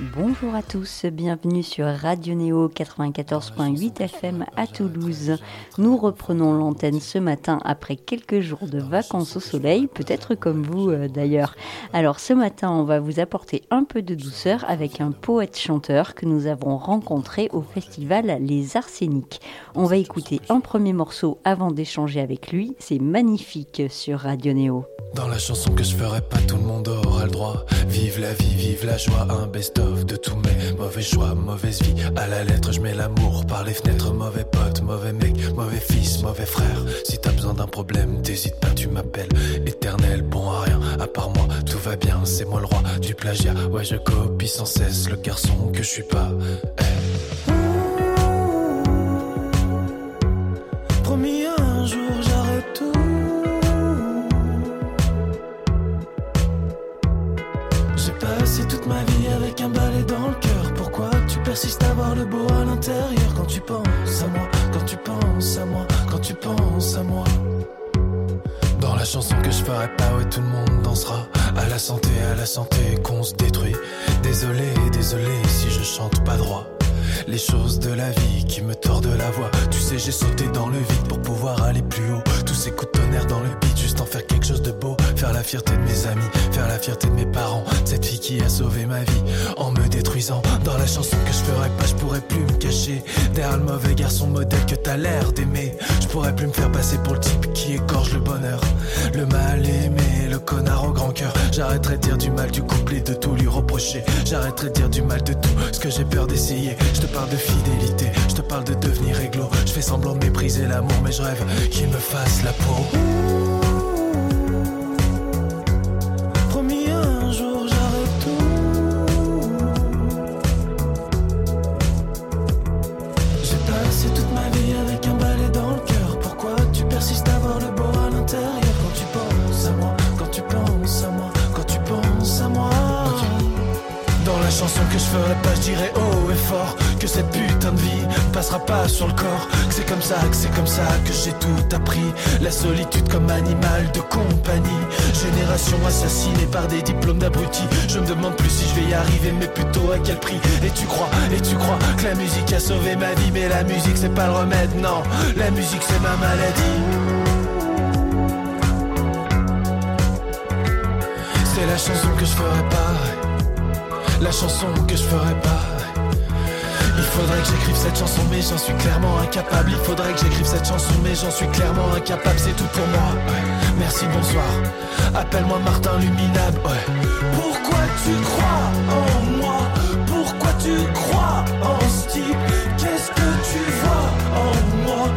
Bonjour à tous, bienvenue sur Radio Néo 94.8 FM à Toulouse. Nous reprenons l'antenne ce matin après quelques jours de vacances au soleil, peut-être comme vous euh, d'ailleurs. Alors ce matin, on va vous apporter un peu de douceur avec un poète-chanteur que nous avons rencontré au festival Les Arséniques. On va écouter un premier morceau avant d'échanger avec lui, c'est magnifique sur Radio Néo. Dans la chanson que je ferai pas, tout le monde aura le droit. Vive la vie, vive la joie, un best-of de tous mes mauvais choix, mauvaise vie. À la lettre, je mets l'amour par les fenêtres. Mauvais pote, mauvais mec, mauvais fils, mauvais frère. Si t'as besoin d'un problème, t'hésites pas, tu m'appelles. Éternel, bon à rien, à part moi, tout va bien. C'est moi le roi du plagiat. Ouais, je copie sans cesse le garçon que je suis pas. Eh. Que je ferai pas, je pourrais plus me cacher. Derrière le mauvais garçon modèle que t'as l'air d'aimer. Je pourrais plus me faire passer pour le type qui égorge le bonheur. Le mal aimé, le connard au grand cœur. J'arrêterai de dire du mal du couple et de tout lui reprocher. J'arrêterai de dire du mal de tout ce que j'ai peur d'essayer. Je te parle de fidélité, je te parle de devenir réglo. Je fais semblant de mépriser l'amour, mais je rêve qu'il me fasse la peau. Pas sur le corps. C'est comme ça, que c'est comme ça que j'ai tout appris. La solitude comme animal de compagnie. Génération assassinée par des diplômes d'abrutis. Je me demande plus si je vais y arriver, mais plutôt à quel prix. Et tu crois, et tu crois que la musique a sauvé ma vie, mais la musique c'est pas le remède, non. La musique c'est ma maladie. C'est la chanson que je ferai pas. La chanson que je ferai pas. Il faudrait que j'écrive cette chanson, mais j'en suis clairement incapable. Il faudrait que j'écrive cette chanson, mais j'en suis clairement incapable. C'est tout pour moi. Merci, bonsoir. Appelle-moi Martin Luminable. Pourquoi tu crois en moi? Pourquoi tu crois en ce type? Qu'est-ce que tu vois en moi?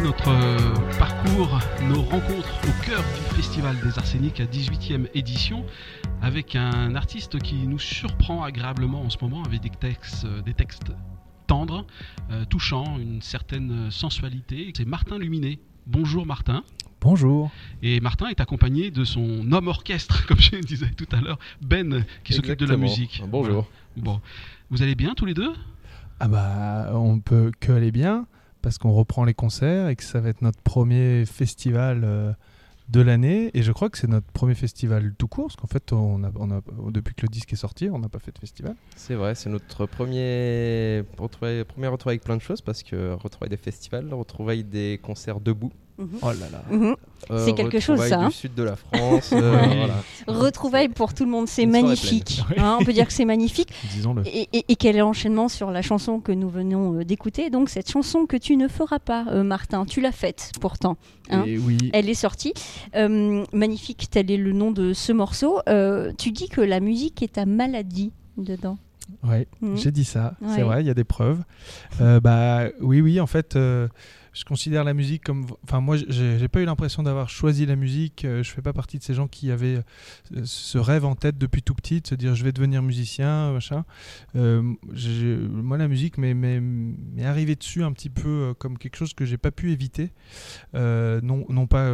Notre euh, parcours, nos rencontres au cœur du Festival des Arséniques à 18e édition, avec un artiste qui nous surprend agréablement en ce moment avec des textes, euh, des textes tendres, euh, touchants, une certaine sensualité. C'est Martin Luminet. Bonjour Martin. Bonjour. Et Martin est accompagné de son homme orchestre, comme je disais tout à l'heure, Ben, qui s'occupe de la musique. Bonjour. Bon, vous allez bien tous les deux? Ah bah on peut que aller bien parce qu'on reprend les concerts et que ça va être notre premier festival euh, de l'année et je crois que c'est notre premier festival tout court parce qu'en fait on a, depuis que le disque est sorti on n'a pas fait de festival. C'est vrai, c'est notre premier retrouvaille, premier avec plein de choses parce que retrouvaille des festivals, retrouvaille des concerts debout. Oh là là. Mhm. C'est quelque chose, ça, hein. du sud de la France. euh, Oui. voilà. Retrouvailles pour tout le monde, c'est magnifique. Hein, on peut dire que c'est magnifique. Disons-le. Et, et- et quel est l'enchaînement sur la chanson que nous venons euh, d'écouter? Donc cette chanson que tu ne feras pas, euh, Martin, tu l'as faite pourtant. hein. Et oui. Elle est sortie. Euh, magnifique, tel est le nom de ce morceau. Euh, tu dis que la musique est ta maladie dedans. Ouais, Mhm. j'ai dit ça, Ouais. c'est vrai, il y a des preuves. Euh, bah oui, oui, en fait, euh, je considère la musique comme. Enfin, moi, j'ai pas eu l'impression d'avoir choisi la musique. euh, je fais pas partie de ces gens qui avaient euh, ce rêve en tête depuis tout petit, se dire je vais devenir musicien, machin. Euh, j'ai- moi, la musique m'est arrivée dessus un petit peu comme quelque chose que j'ai pas pu éviter. Non, non pas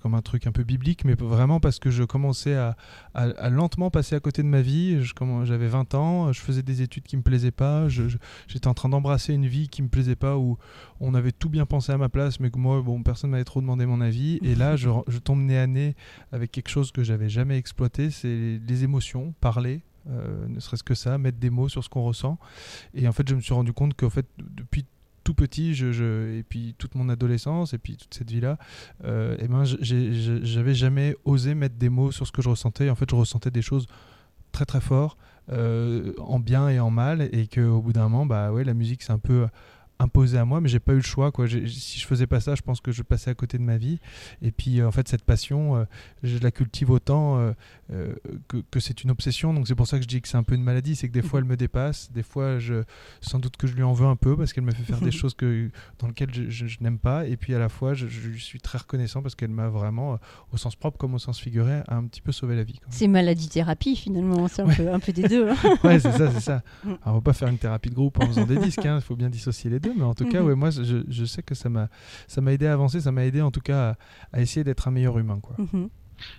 comme un truc un peu biblique, mais vraiment parce que je commençais à, à- lentement passer à côté de ma vie. J'avais 20 ans, je faisais des études qui me plaisaient pas, j'étais en train d'embrasser une vie qui me plaisait pas, où on avait tout bien pensé à ma place, mais que moi, bon, personne m'avait trop demandé mon avis. Et là, je, je tombe nez à nez avec quelque chose que j'avais jamais exploité, c'est les émotions, parler. euh, ne serait-ce que ça, mettre des mots sur ce qu'on ressent. Et en fait, je me suis rendu compte qu'en fait, depuis tout petit, je, et puis toute mon adolescence, et puis toute cette vie-là, euh, eh ben, j'avais jamais osé mettre des mots sur ce que je ressentais. En fait, je ressentais des choses très très fort, euh, en bien et en mal, et qu'au bout d'un moment, bah ouais, la musique c'est un peu imposé à moi, mais j'ai pas eu le choix. Quoi. Si je faisais pas ça, je pense que je passais à côté de ma vie. Et puis euh, en fait, cette passion, euh, je la cultive autant euh, que, que c'est une obsession. Donc c'est pour ça que je dis que c'est un peu une maladie, c'est que des fois elle me dépasse, des fois je, sans doute que je lui en veux un peu parce qu'elle me fait faire des choses que, dans lesquelles je, je- je n'aime pas. Et puis à la fois, je, lui suis très reconnaissant parce qu'elle m'a vraiment, au sens propre comme au sens figuré, un petit peu sauvé la vie. C'est maladie-thérapie finalement, c'est un, Ouais. peu, un peu des deux. hein. ouais, c'est ça, c'est ça. Alors, on va pas faire une thérapie de groupe en faisant des disques, il faut bien dissocier les deux, mais en tout cas, Mhm. ouais, moi, je, je sais que ça m'a, ça m'a aidé à avancer, ça m'a aidé en tout cas à, à essayer d'être un meilleur humain, quoi. Mhm.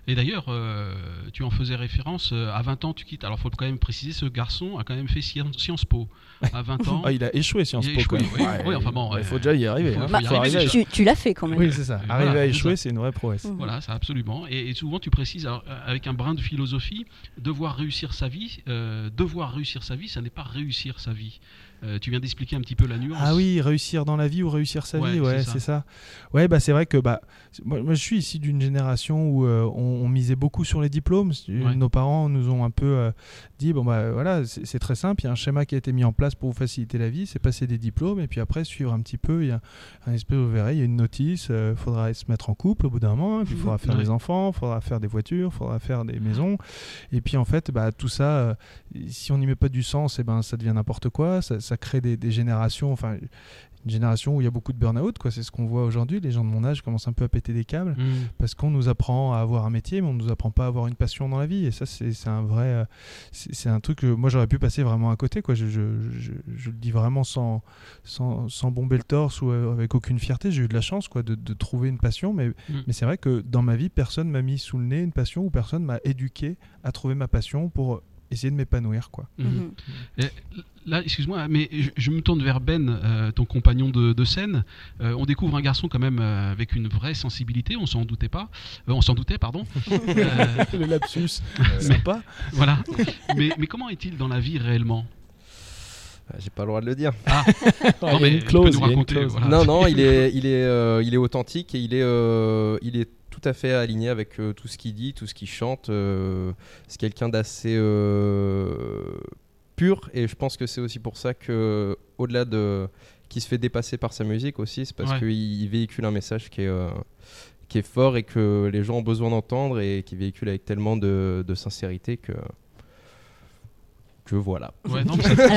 Et d'ailleurs, euh, tu en faisais référence, euh, à 20 ans tu quittes. Alors il faut quand même préciser, ce garçon a quand même fait Sciences, Sciences Po. À 20 ans. Ah, il a échoué Sciences Po. échoué, quand même. oui. Enfin bon, Il euh, faut déjà y arriver. faut- hein. faut y arriver tu tu l'as fait quand même. Oui, c'est ça. Arriver voilà, à échouer, c'est une vraie prouesse. Mhm. Voilà, ça absolument. Et, et souvent tu précises, alors, euh, avec un brin de philosophie, devoir réussir sa vie, euh, devoir réussir sa vie, ça n'est pas réussir sa vie. Euh, tu viens d'expliquer un petit peu la nuance. Ah oui, réussir dans la vie ou réussir sa Ouais, vie, ouais, c'est ça. ça. Ouais, bah c'est vrai que bah moi, moi, je suis ici d'une génération où euh, on, on misait beaucoup sur les diplômes. Ouais. Nos parents nous ont un peu euh, dit bon bah voilà, c'est très simple, il y a un schéma qui a été mis en place pour vous faciliter la vie, c'est passer des diplômes et puis après suivre un petit peu, il y a un espèce vous verrez, il y a une notice, il faudra se mettre en couple au bout d'un moment, et puis il faudra faire Ouais. des enfants, il faudra faire des voitures, il faudra faire des maisons et puis en fait bah tout ça euh, si on n'y met pas du sens, et ben ça devient n'importe quoi, ça, ça crée des, des générations, enfin une génération où il y a beaucoup de burn-out, quoi. C'est ce qu'on voit aujourd'hui. Les gens de mon âge commencent un peu à péter des câbles Mmh. parce qu'on nous apprend à avoir un métier, mais on nous apprend pas à avoir une passion dans la vie. Et ça, c'est un vrai, euh, c'est un truc que moi j'aurais pu passer vraiment à côté, quoi. Je, je, je, je le dis vraiment sans, sans, sans bomber le torse ou euh, avec aucune fierté. J'ai eu de la chance, quoi, de, de trouver une passion, mais, Mm. mais c'est vrai que dans ma vie, personne m'a mis sous le nez une passion ou personne m'a éduqué à trouver ma passion pour essayer de m'épanouir, quoi. Mhm. Mhm. Et Là, excuse-moi, mais je, je me tourne vers Ben, euh, ton compagnon de, de scène. Euh, on découvre un garçon quand même euh, avec une vraie sensibilité. On s'en doutait pas. Euh, on s'en doutait, pardon. Euh, le lapsus, mais- sympa. voilà. Mais, mais comment est-il dans la vie réellement? Ah, J'ai pas le droit de le dire. Ah, il non, mais il a une raconter, voilà. Non, non, il est, il est, euh, il est authentique et il est, euh, il est tout à fait aligné avec euh, tout ce qu'il dit, tout ce qu'il chante. euh, c'est quelqu'un d'assez euh, pur et je pense que c'est aussi pour ça que, au-delà de, qui se fait dépasser par sa musique aussi, c'est parce Ouais. qu'il il véhicule un message qui est, qui est fort et que les gens ont besoin d'entendre et qui véhicule avec tellement de, de sincérité que, que voilà. Ouais, non, mais ça-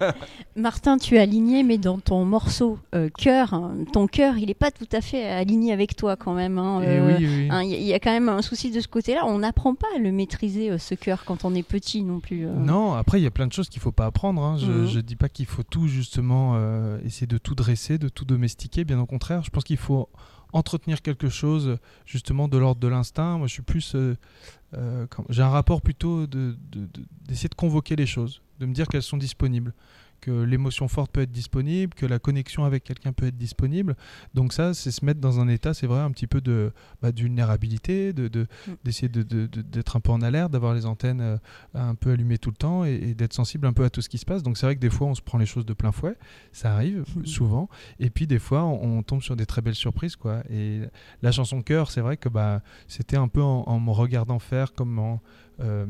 Alors, Martin, tu es aligné, mais dans ton morceau euh, cœur, hein, ton cœur, il n'est pas tout à fait aligné avec toi quand même. hein, Et euh, oui, oui. hein, Il y, a- il y a quand même un souci de ce côté-là. On n'apprend pas à le maîtriser, euh, ce cœur, quand on est petit non plus. euh. Non, après, il y a plein de choses qu'il faut pas apprendre. hein. Je, Mhm. je dis pas qu'il faut tout, justement, euh, essayer de tout dresser, de tout domestiquer. Bien au contraire, je pense qu'il faut entretenir quelque chose, justement, de l'ordre de l'instinct. Moi, je suis plus. euh, euh, J'ai un rapport plutôt de- de- de- d'essayer de, convoquer les choses, de me dire qu'elles sont disponibles. Que l'émotion forte peut être disponible, que la connexion avec quelqu'un peut être disponible. Donc, ça, c'est se mettre dans un état, c'est vrai, un petit peu de, bah, de vulnérabilité, de- Mm. d'essayer de, d'être un peu en alerte, d'avoir les antennes euh, un peu allumé tout le temps et, et d'être sensible un peu à tout ce qui se passe. Donc c'est vrai que des fois on se prend les choses de plein fouet, ça arrive Mhm. souvent. Et puis des fois on, on tombe sur des très belles surprises quoi. Et la chanson cœur, c'est vrai que bah c'était un peu en, en me regardant faire comme en, euh,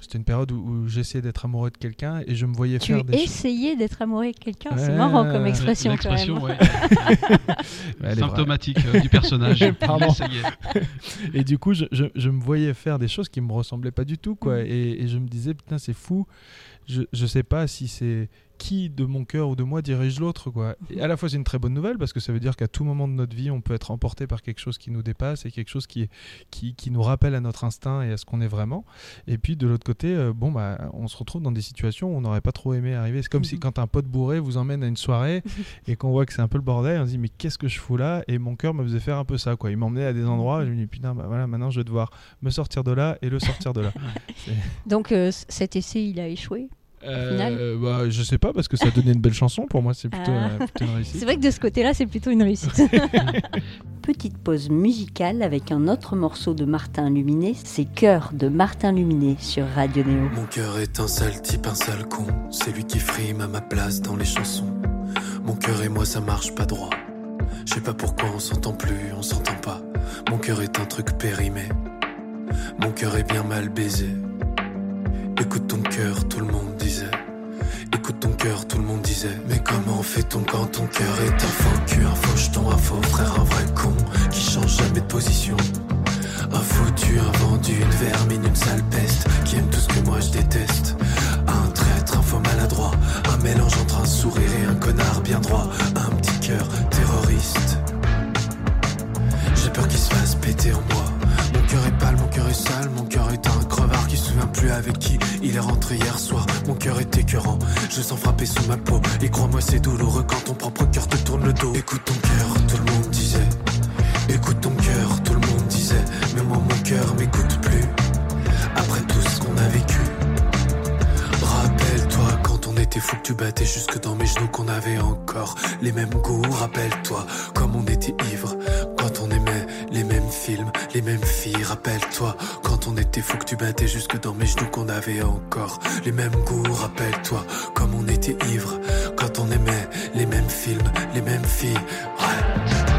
c'était une période où, où j'essayais d'être amoureux de quelqu'un et je me voyais Tu faire des choses. essayais d'être amoureux avec quelqu'un, c'est Ouais, marrant comme expression quand L'expression, même. ouais, symptomatique euh, du personnage. Pardon. Et du coup, je, je- je me voyais faire des choses qui me ressemblaient pas du tout, quoi. Mhm. Et, et je me disais, putain, c'est fou. Je, je sais pas si c'est qui de mon cœur ou de moi dirige l'autre, quoi. Et à la fois, c'est une très bonne nouvelle parce que ça veut dire qu'à tout moment de notre vie, on peut être emporté par quelque chose qui nous dépasse et quelque chose qui, qui, qui nous rappelle à notre instinct et à ce qu'on est vraiment. Et puis, de l'autre côté, euh, bon, bah, on se retrouve dans des situations où on n'aurait pas trop aimé arriver. C'est comme si Mhm. quand un pote bourré vous emmène à une soirée et qu'on voit que c'est un peu le bordel, on se dit, mais qu'est-ce que je fous là? Et mon cœur me faisait faire un peu ça, quoi. Il m'emmenait à des endroits et je me dis, putain, bah voilà, maintenant je vais devoir me sortir de là et le sortir de là. Donc euh, cet essai, il a échoué? Euh, bah, je sais pas parce que ça donnait une belle chanson pour moi, c'est plutôt, Ah. euh, plutôt une réussite. C'est vrai que de ce côté-là, c'est plutôt une réussite. Petite pause musicale avec un autre morceau de Martin Luminet, c'est Cœur de Martin Luminet sur Radio Néo. Mon cœur est un sale type, un sale con. C'est lui qui frime à ma place dans les chansons. Mon cœur et moi, ça marche pas droit. Je sais pas pourquoi on s'entend plus, on s'entend pas. Mon cœur est un truc périmé. Mon cœur est bien mal baisé. Écoute ton cœur, tout le monde disait. Écoute ton cœur, tout le monde disait. Mais comment fait-on quand ton cœur est un faux cul, un faux jeton, un faux frère, un vrai con qui change jamais de position? Un foutu, un vendu, une vermine, une sale peste qui aime tout ce que moi je déteste. Un traître, un faux maladroit, un mélange entre un sourire et un connard bien droit. Un petit cœur terroriste. J'ai peur qu'il se fasse péter en moi. Mon cœur est est mon cœur est un crevard qui se souvient plus avec qui il est rentré hier soir. Mon cœur est écœurant, je sens frapper sous ma peau. Et crois-moi, c'est douloureux quand ton propre cœur te tourne le dos. Écoute ton cœur, tout le monde disait. Écoute ton cœur, tout le monde disait. Mais moi, mon cœur m'écoute plus. Après tout ce qu'on a vécu. Rappelle-toi quand on était fou que tu battais jusque dans mes genoux qu'on avait encore les mêmes goûts. Rappelle-toi comme on était ivre films, les mêmes filles. Rappelle-toi quand on était fou que tu battais jusque dans mes genoux qu'on avait encore les mêmes goûts. Rappelle-toi comme on était ivre quand on aimait les mêmes films, les mêmes filles. Ouais.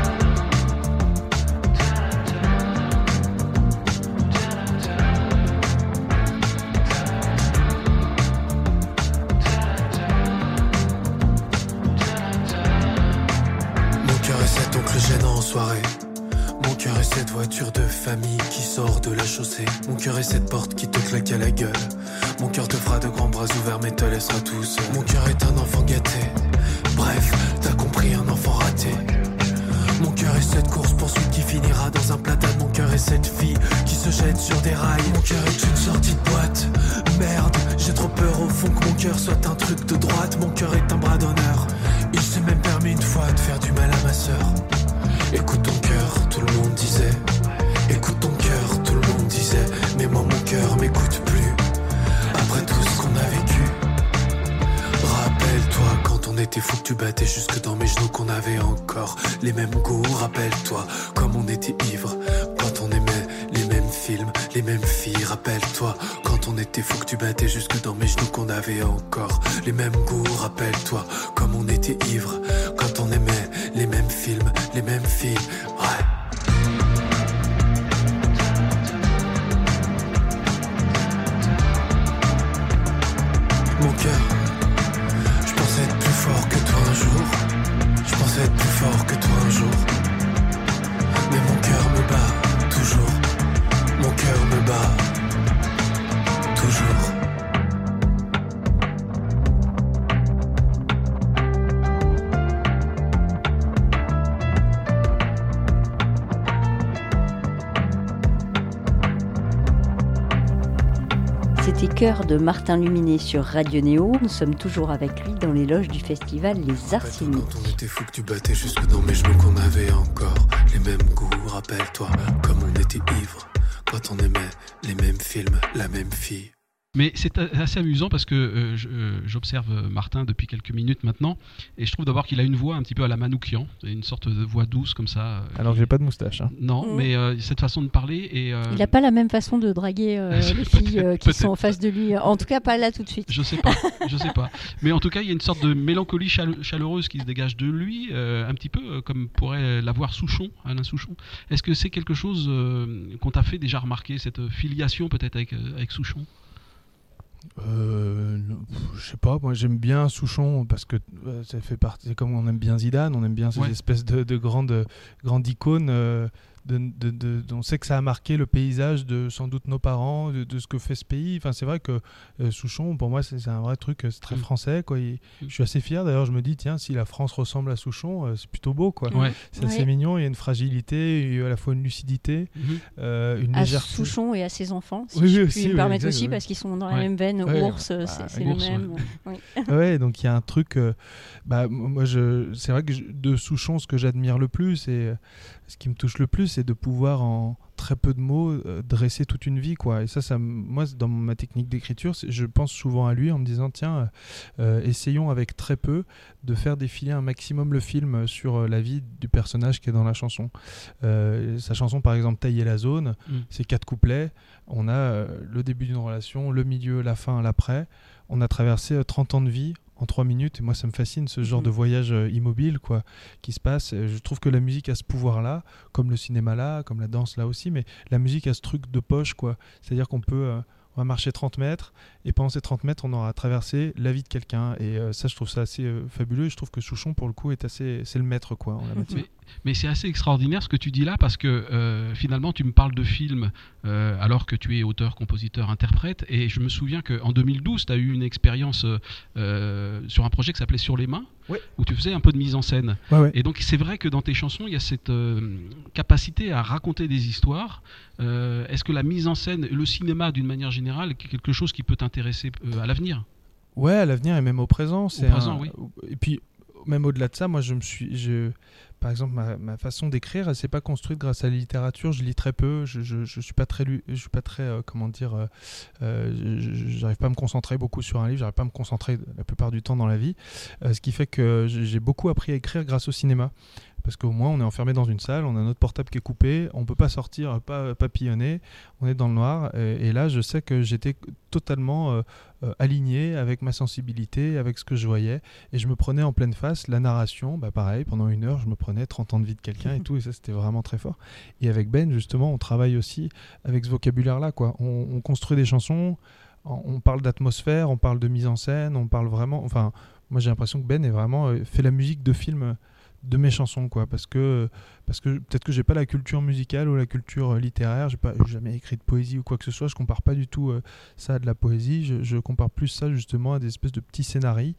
De grands bras ouverts mais te laissera tout seul. Mon cœur est un enfant gâté. Bref, t'as compris, un enfant raté. Mon cœur est cette course poursuite qui finira dans un platane. Mon cœur est cette fille qui se jette sur des rails. Mon cœur est une sortie de boîte. Merde, j'ai trop peur au fond que mon cœur soit un truc de droite. Mon cœur est un bras d'honneur. Il s'est même permis une fois de faire du mal à ma sœur. Écoute ton cœur, tout le monde disait. Écoute ton cœur, tout le monde disait. Mais moi, mon cœur m'écoute plus. On était fou que tu battais jusque dans mes genoux qu'on avait encore les mêmes goûts. Rappelle-toi comme on était ivre quand on aimait les mêmes films, les mêmes filles. Rappelle-toi quand on était fou que tu battais jusque dans mes genoux qu'on avait encore les mêmes goûts. Rappelle-toi comme on était ivre quand on aimait les mêmes films, les mêmes filles. Ouais. Cœur de Martin Luminet sur Radio Néo. Nous sommes toujours avec lui dans les loges du festival Les Arseniques. Quand on était fou que tu battais jusque dans mes genoux qu'on avait encore les mêmes goûts, rappelle-toi, comme on était ivre quand on aimait les mêmes films, la même fille. Mais c'est assez amusant parce que euh, euh, j'observe euh, Martin depuis quelques minutes maintenant et je trouve d'abord qu'il a une voix un petit peu à la Manoukian, une sorte de voix douce comme ça. Alors qui- j'ai pas de moustache. hein. Non, Mm. mais euh, cette façon de parler et. euh, Il n'a pas la même façon de draguer euh, les filles euh, qui sont en face de lui. En tout cas, pas là tout de suite. Je sais pas, je sais pas. Mais en tout cas, il y a une sorte de mélancolie chale- chaleureuse qui se dégage de lui, euh, un petit peu comme pourrait l'avoir Souchon, Alain Souchon. Est-ce que c'est quelque chose euh, qu'on t'a fait déjà remarquer, cette filiation peut-être avec, avec Souchon? Euh, je sais pas, moi j'aime bien Souchon parce que euh, ça fait partie, comme on aime bien Zidane, on aime bien ces Ouais. espèces de, de grandes, grandes icônes. euh, de, de- de- on sait que ça a marqué le paysage de sans doute nos parents, de, de ce que fait ce pays. Enfin, c'est vrai que euh, Souchon, pour moi, c'est c'est un vrai truc, euh, c'est très Mm. français. Quoi. Il-. Je suis assez fier. D'ailleurs, je me dis, tiens, si la France ressemble à Souchon, euh, c'est plutôt beau. quoi. Ouais. C'est assez Ouais. mignon. Il y a une fragilité, il y a à la fois une lucidité, euh, une À légèreté. Souchon et à ses enfants, si Oui, je oui, puis me permettre exact, aussi, oui. parce qu'ils sont dans la même veine. Ouais. Ours, Bah, c'est c'est ours, le même. Oui. ouais, donc il y a un truc. euh, bah, moi, c'est vrai que je- de Souchon, ce que j'admire le plus euh, ce qui me touche le plus, c'est de pouvoir en très peu de mots euh, dresser toute une vie, quoi. Et ça, ça, moi, dans ma technique d'écriture, je pense souvent à lui en me disant, tiens, euh, essayons avec très peu de faire défiler un maximum le film sur euh, la vie du personnage qui est dans la chanson. Euh, sa chanson, par exemple, Tailler la zone, Mm. c'est quatre couplets. On a euh, le début d'une relation, le milieu, la fin, l'après. On a traversé euh, 30 ans de vie en 3 minutes. Et moi, ça me fascine ce genre Mhm. de voyage euh, immobile quoi, qui se passe. Euh, Je trouve que la musique a ce pouvoir-là, comme le cinéma là, comme la danse là aussi. Mais la musique a ce truc de poche. quoi. C'est-à-dire qu'on peut. euh, on va marcher 30 mètres et pendant ces 30 mètres, on aura traversé la vie de quelqu'un. Et euh, ça, je trouve ça assez euh, fabuleux. Je trouve que Souchon, pour le coup, est assez. C'est le maître, quoi, en la matière. Mais, c'est assez extraordinaire ce que tu dis là parce que euh, finalement tu me parles de films alors que tu es auteur, compositeur, interprète et je me souviens qu'en 2012 tu as eu une expérience sur un projet qui s'appelait Sur les mains Ouais. où tu faisais un peu de mise en scène. Ouais, ouais. Et donc c'est vrai que dans tes chansons il y a cette euh, capacité à raconter des histoires. Euh, Est-ce que la mise en scène, le cinéma d'une manière générale est quelque chose qui peut t'intéresser euh, à l'avenir? Ouais, à l'avenir et même au présent. c'est présent, un- oui. Et puis, même au-delà de ça, moi, je me suis. Je... Par exemple, ma, façon d'écrire, elle s'est pas construite grâce à la littérature. Je lis très peu. Je, je, je suis pas très, lu- je suis pas très, euh, comment dire, euh, euh, j'arrive pas à me concentrer beaucoup sur un livre. J'arrive pas à me concentrer la plupart du temps dans la vie. Euh, ce qui fait que j'ai beaucoup appris à écrire grâce au cinéma. Parce qu'au moins, on est enfermé dans une salle, on a notre portable qui est coupé, on peut pas sortir, pas papillonner, on est dans le noir. Et, et là, je sais que j'étais totalement euh, euh, aligné avec ma sensibilité, avec ce que je voyais. Et je me prenais en pleine face la narration, bah pareil, pendant une heure, je me prenais 30 ans de vie de quelqu'un et tout, et ça, c'était vraiment très fort. Et avec Ben, justement, on travaille aussi avec ce vocabulaire-là, quoi. On, on construit des chansons, on, parle d'atmosphère, on parle de mise en scène, on parle vraiment. Enfin, moi, j'ai l'impression que Ben est vraiment euh, fait la musique de film de mes chansons quoi parce que parce que peut-être que j'ai pas la culture musicale ou la culture euh, littéraire j'ai pas jamais écrit de poésie ou quoi que ce soit je compare pas du tout euh, ça à de la poésie je, je compare plus ça justement à des espèces de petits scénarios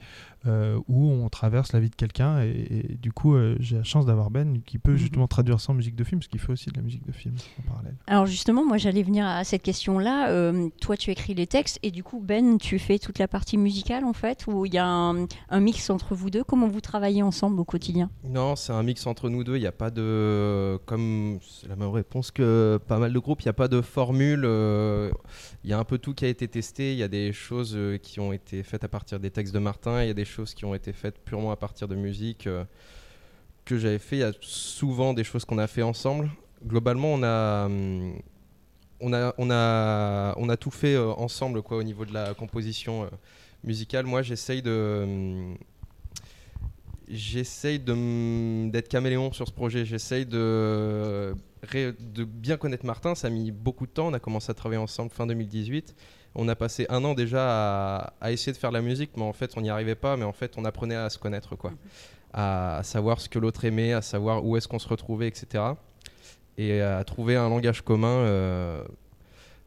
euh, où on traverse la vie de quelqu'un et, et du coup euh, j'ai la chance d'avoir Ben qui peut Mhm. justement traduire ça en musique de film parce qu'il fait aussi de la musique de film en parallèle Alors justement, moi j'allais venir à cette question-là. Euh, toi, tu écris les textes et du coup, Ben, tu fais toute la partie musicale en fait, où il y a un, un mix entre vous deux? Comment vous travaillez ensemble au quotidien? Non, c'est un mix entre nous deux. Il n'y a pas de. Comme c'est la même réponse que pas mal de groupes, il n'y a pas de formule. euh, Il y a un peu tout qui a été testé. Il y a des choses euh, qui ont été faites à partir des textes de Martin. Il y a des choses qui ont été faites purement à partir de musique euh, que j'avais fait. Il y a souvent des choses qu'on a fait ensemble. Globalement, on a. hum, On a, on, a, on a tout fait euh, ensemble quoi, au niveau de la composition euh, musicale. Moi, j'essaye de. J'essaye d'être caméléon sur ce projet. J'essaye de, bien connaître Martin. Ça a mis beaucoup de temps. On a commencé à travailler ensemble fin 2018. On a passé un an déjà à, à essayer de faire de la musique, mais en fait, on n'y arrivait pas. Mais en fait, on apprenait à se connaître, quoi. À, à savoir ce que l'autre aimait, à savoir où est-ce qu'on se retrouvait, etc. Et à trouver un langage commun euh,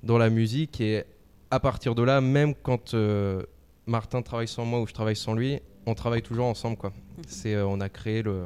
dans la musique. Et à partir de là, même quand euh, Martin travaille sans moi ou je travaille sans lui, on travaille toujours ensemble, quoi. C'est, euh, on a créé le,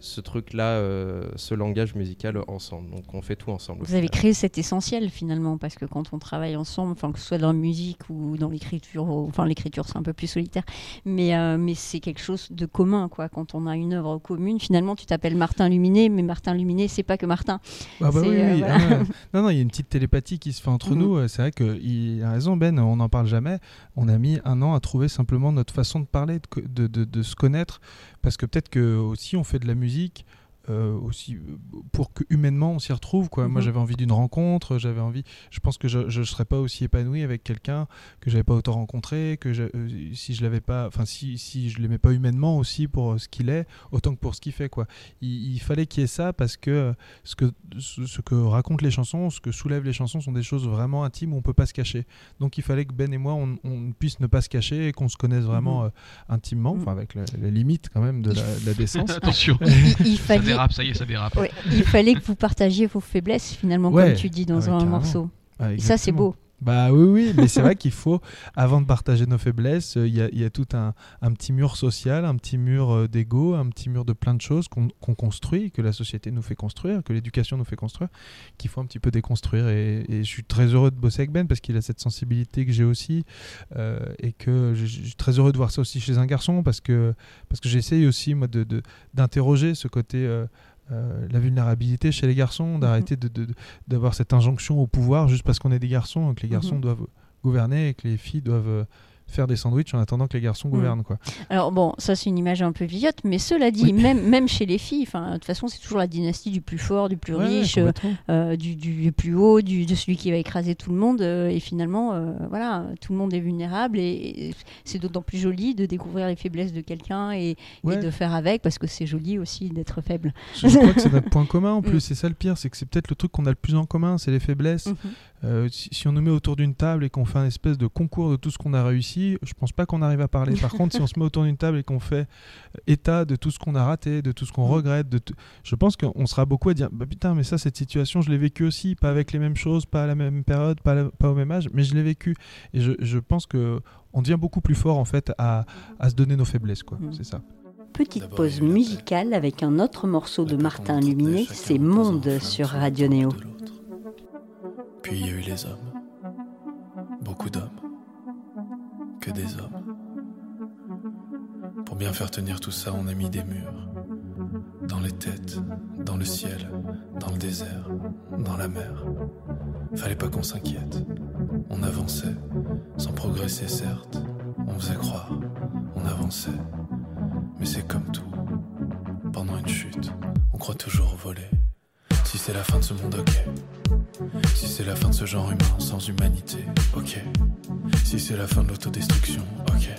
ce truc-là, euh, ce langage musical ensemble. Donc on fait tout ensemble. Vous avez créé cet essentiel finalement, parce que quand on travaille ensemble, enfin que ce soit dans la musique ou dans l'écriture, enfin l'écriture c'est un peu plus solitaire, mais, euh, mais c'est quelque chose de commun quoi. Quand on a une œuvre commune, finalement tu t'appelles Martin Luminé, mais Martin Luminé c'est pas que Martin. Ah bah oui, euh, oui. voilà. Ah. Non, non, il y a une petite télépathie qui se fait entre Mhm. nous. Euh, C'est vrai qu'il a raison, Ben, on n'en parle jamais. On a mis un an à trouver simplement notre façon de parler, de, de- de se connaître. Parce que peut-être que aussi on fait de la musique euh, aussi euh, pour que humainement on s'y retrouve. Quoi. Moi Mhm. j'avais envie d'une rencontre, j'avais envie. Je pense que je ne serais pas aussi épanoui avec quelqu'un que j'avais pas autant rencontré, que je- euh, si je l'avais pas, enfin si, si je l'aimais pas humainement aussi pour ce qu'il est, autant que pour ce qu'il fait. Quoi. Il, il fallait qu'il y ait ça parce que ce que ce, que racontent les chansons, ce que soulèvent les chansons sont des choses vraiment intimes où on peut pas se cacher. Donc il fallait que Ben et moi on, on puisse ne pas se cacher et qu'on se connaisse vraiment Mhm. euh, intimement, Mhm. enfin avec la, la limite quand même de la, de la décence. Attention, Il, il fallait, dérape, ça y est, ça dérape. ouais, il fallait que vous partagiez vos faiblesses finalement, Ouais. comme tu dis dans Ah ouais, un carrément. morceau. Ah, Et ça, c'est beau. Bah oui, oui, mais c'est vrai qu'il faut, avant de partager nos faiblesses, euh, il y, a, y a tout un, un petit mur social, un petit mur euh, d'ego, un petit mur de plein de choses qu'on qu'on construit, que la société nous fait construire, que l'éducation nous fait construire, qu'il faut un petit peu déconstruire. Et, je suis très heureux de bosser avec Ben parce qu'il a cette sensibilité que j'ai aussi, euh, et que je, suis très heureux de voir ça aussi chez un garçon parce que, parce que j'essaye aussi, moi, de- de- d'interroger ce côté. Euh, la vulnérabilité chez les garçons, d'arrêter de- de- de- d'avoir cette injonction au pouvoir juste parce qu'on est des garçons, et que les garçons Mhm. doivent gouverner et que les filles doivent euh, faire des sandwichs en attendant que les garçons Mhm. gouvernent. Quoi. Alors bon, ça c'est une image un peu vieillotte, mais cela dit, même, même chez les filles, de toute façon c'est toujours la dynastie du plus fort, du plus Ouais, riche, euh, du, du plus haut, du, de celui qui va écraser tout le monde. euh, et finalement, euh, voilà, tout le monde est vulnérable et, et c'est d'autant plus joli de découvrir les faiblesses de quelqu'un et, de faire avec, parce que c'est joli aussi d'être faible. Je crois que c'est notre point commun en Mm. plus, c'est ça le pire, c'est que c'est peut-être le truc qu'on a le plus en commun, c'est les faiblesses. Mhm. Euh, si, si on nous met autour d'une table et qu'on fait un espèce de concours de tout ce qu'on a réussi, je pense pas qu'on arrive à parler. Par contre, si on se met autour d'une table et qu'on fait euh, état de tout ce qu'on a raté, de tout ce qu'on Mm. regrette, de je pense qu'on sera beaucoup à dire bah putain, mais ça, cette situation, je l'ai vécue aussi, pas avec les mêmes choses, pas à la même période, pas, à la- pas au même âge, mais je l'ai vécu. Et je, je pense que on devient beaucoup plus fort en fait à, à se donner nos faiblesses, quoi. Mm. C'est ça. Petite pause musicale avec un autre morceau de Martin qu'on Luminé, c'est Monde sur Radio Néo. Puis il y a eu les hommes. Beaucoup d'hommes. Des hommes. Pour bien faire tenir tout ça, on a mis des murs. Dans les têtes, dans le ciel, dans le désert, dans la mer. Fallait pas qu'on s'inquiète. On avançait, sans progresser certes. On faisait croire, on avançait. Mais c'est comme tout. Pendant une chute, on croit toujours voler. Si c'est la fin de ce monde, ok. Si c'est la fin de ce genre humain sans humanité, ok. Si c'est la fin de l'autodestruction, ok.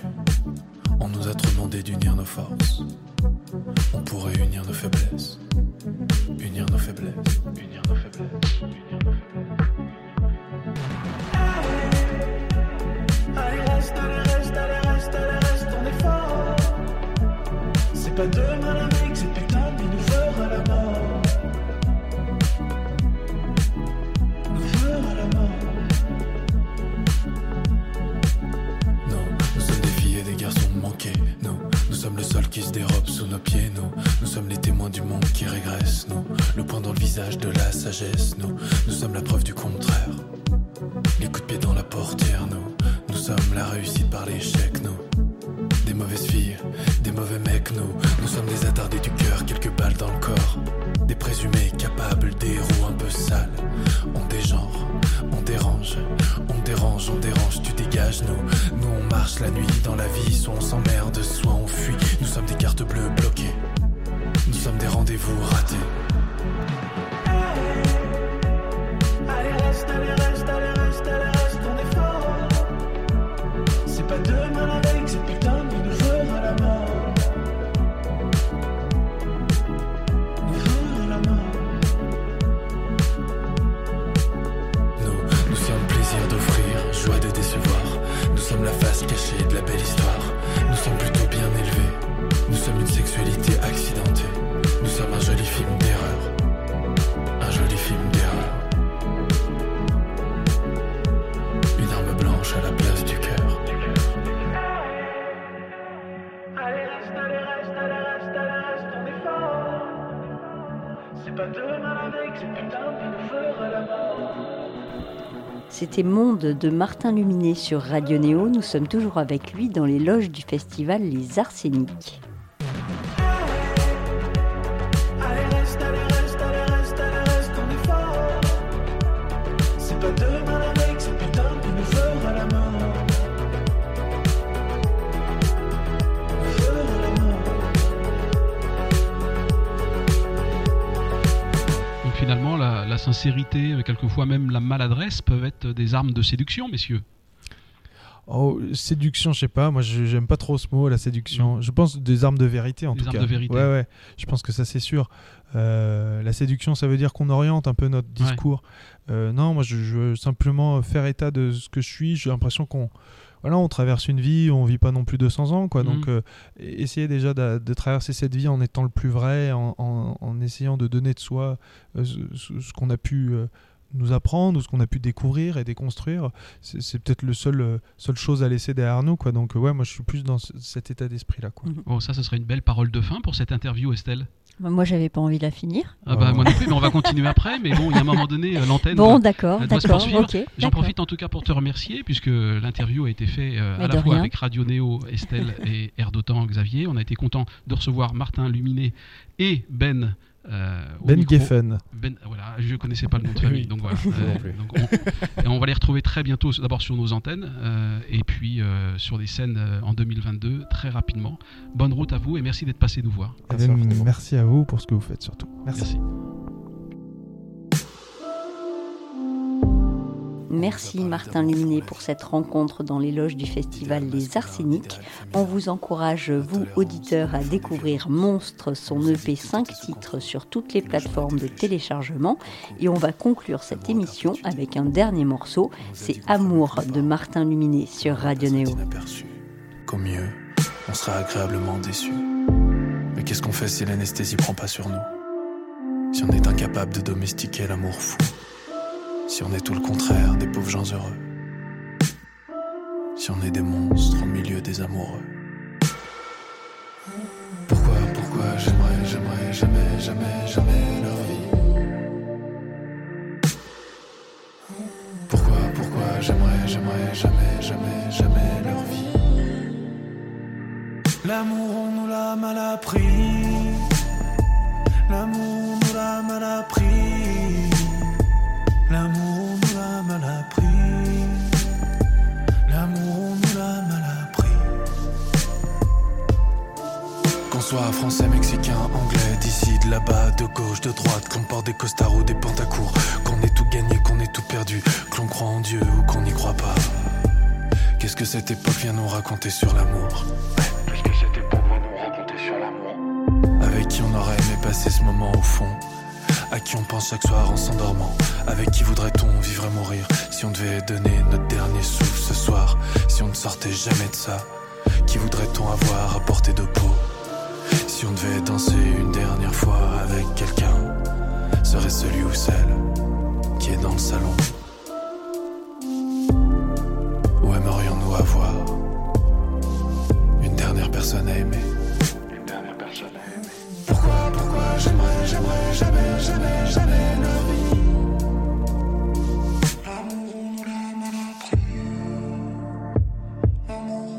On nous a trop demandé d'unir nos forces. On pourrait unir nos faiblesses. Unir nos faiblesses. Unir nos faiblesses. Unir nos faiblesses. Allez reste, allez reste, allez reste, allez reste, on est fort C'est pas demain la Monde de Martin Luminé sur Radio Néo. Nous sommes toujours avec lui dans les loges du festival Les Arséniques. Sincérité, euh, quelquefois même la maladresse peuvent être des armes de séduction, messieurs. Oh, séduction, je sais pas. Moi, je- j'aime pas trop ce mot, la séduction. Je pense des armes de vérité, en Des tout armes cas. de vérité. Ouais, ouais. Je pense que ça, c'est sûr. Euh, la séduction, ça veut dire qu'on oriente un peu notre discours. Euh, non, moi, je, je veux simplement faire état de ce que je suis. J'ai l'impression qu'on. Voilà, on traverse une vie, on vit pas non plus 200 ans, quoi. Donc, Mhm. euh, essayer déjà de, de traverser cette vie en étant le plus vrai, en, en- en essayant de donner de soi euh, ce, qu'on a pu euh, nous apprendre ou ce qu'on a pu découvrir et déconstruire, c'est c'est peut-être le seul euh, seule chose à laisser derrière nous, quoi. Donc, ouais, moi, je suis plus dans ce- cet état d'esprit-là, quoi. Oh, ça, ce serait une belle parole de fin pour cette interview, Estelle. Bah, moi, j'avais pas envie de la finir. Ah bah, moi non plus, mais on va continuer après. Mais bon, il y a un moment donné, euh, l'antenne. Bon, va- d'accord, d'accord. J'en profite en tout cas pour te remercier, puisque l'interview a été faite euh, à la fois rien. avec Radio Néo, Estelle et Air d'Otan, Xavier. On a été content de recevoir Martin Luminet et Ben. Euh, Ben micro. Geffen. Ben, voilà, je connaissais pas le nom de famille, donc voilà. Euh, donc on, et on va les retrouver très bientôt, d'abord sur nos antennes, euh, et puis euh, sur des scènes euh, en 2022, très rapidement. Bonne route à vous et merci d'être passé nous voir. Eh Merci infiniment. merci à vous pour ce que vous faites, surtout. Merci. Merci. Merci Martin Luminet pour cette rencontre dans les loges du festival Les Arséniques. On vous encourage, vous auditeurs, à découvrir Monstre, son EP 5 titres sur toutes les plateformes de téléchargement. Et on va conclure. cette émission avec un dernier morceau, c'est Amour de Martin Luminet sur Radio Néo. Qu'au mieux, on sera agréablement déçu. Mais qu'est-ce qu'on fait si l'anesthésie prend pas sur nous? Si on est incapable de domestiquer l'amour fou Si on est tout le contraire des pauvres gens heureux. Si on est des monstres au milieu des amoureux. Pourquoi, pourquoi j'aimerais, j'aimerais jamais, jamais, jamais leur vie? Pourquoi, pourquoi j'aimerais, j'aimerais jamais, jamais, jamais leur vie? L'amour on nous l'a mal appris. L'amour on nous l'a mal appris soit français, mexicain, anglais, d'ici, de là-bas, de gauche, de droite, qu'on porte des costards ou des pantacours, qu'on ait tout gagné, qu'on ait tout perdu, que l'on croit en Dieu ou qu'on n'y croit pas. Qu'est-ce que cette époque vient nous raconter sur l'amour? Qu'est-ce que cette époque va nous raconter sur l'amour? Avec qui on aurait aimé passer ce moment au fond? À qui on pense chaque soir en s'endormant? Avec qui voudrait-on vivre et mourir? Si on devait donner notre dernier souffle ce soir Si on ne sortait jamais de ça Qui voudrait-on avoir à portée de peau? Si on devait danser une dernière fois avec quelqu'un Serait celui ou celle qui est dans le salon Où aimerions-nous avoir une dernière personne à aimer? Une dernière personne à aimer. Pourquoi, pourquoi j'aimerais, j'aimerais jamais, jamais, jamais leur vie? L'amour, on nous l'a mal appris. L'amour,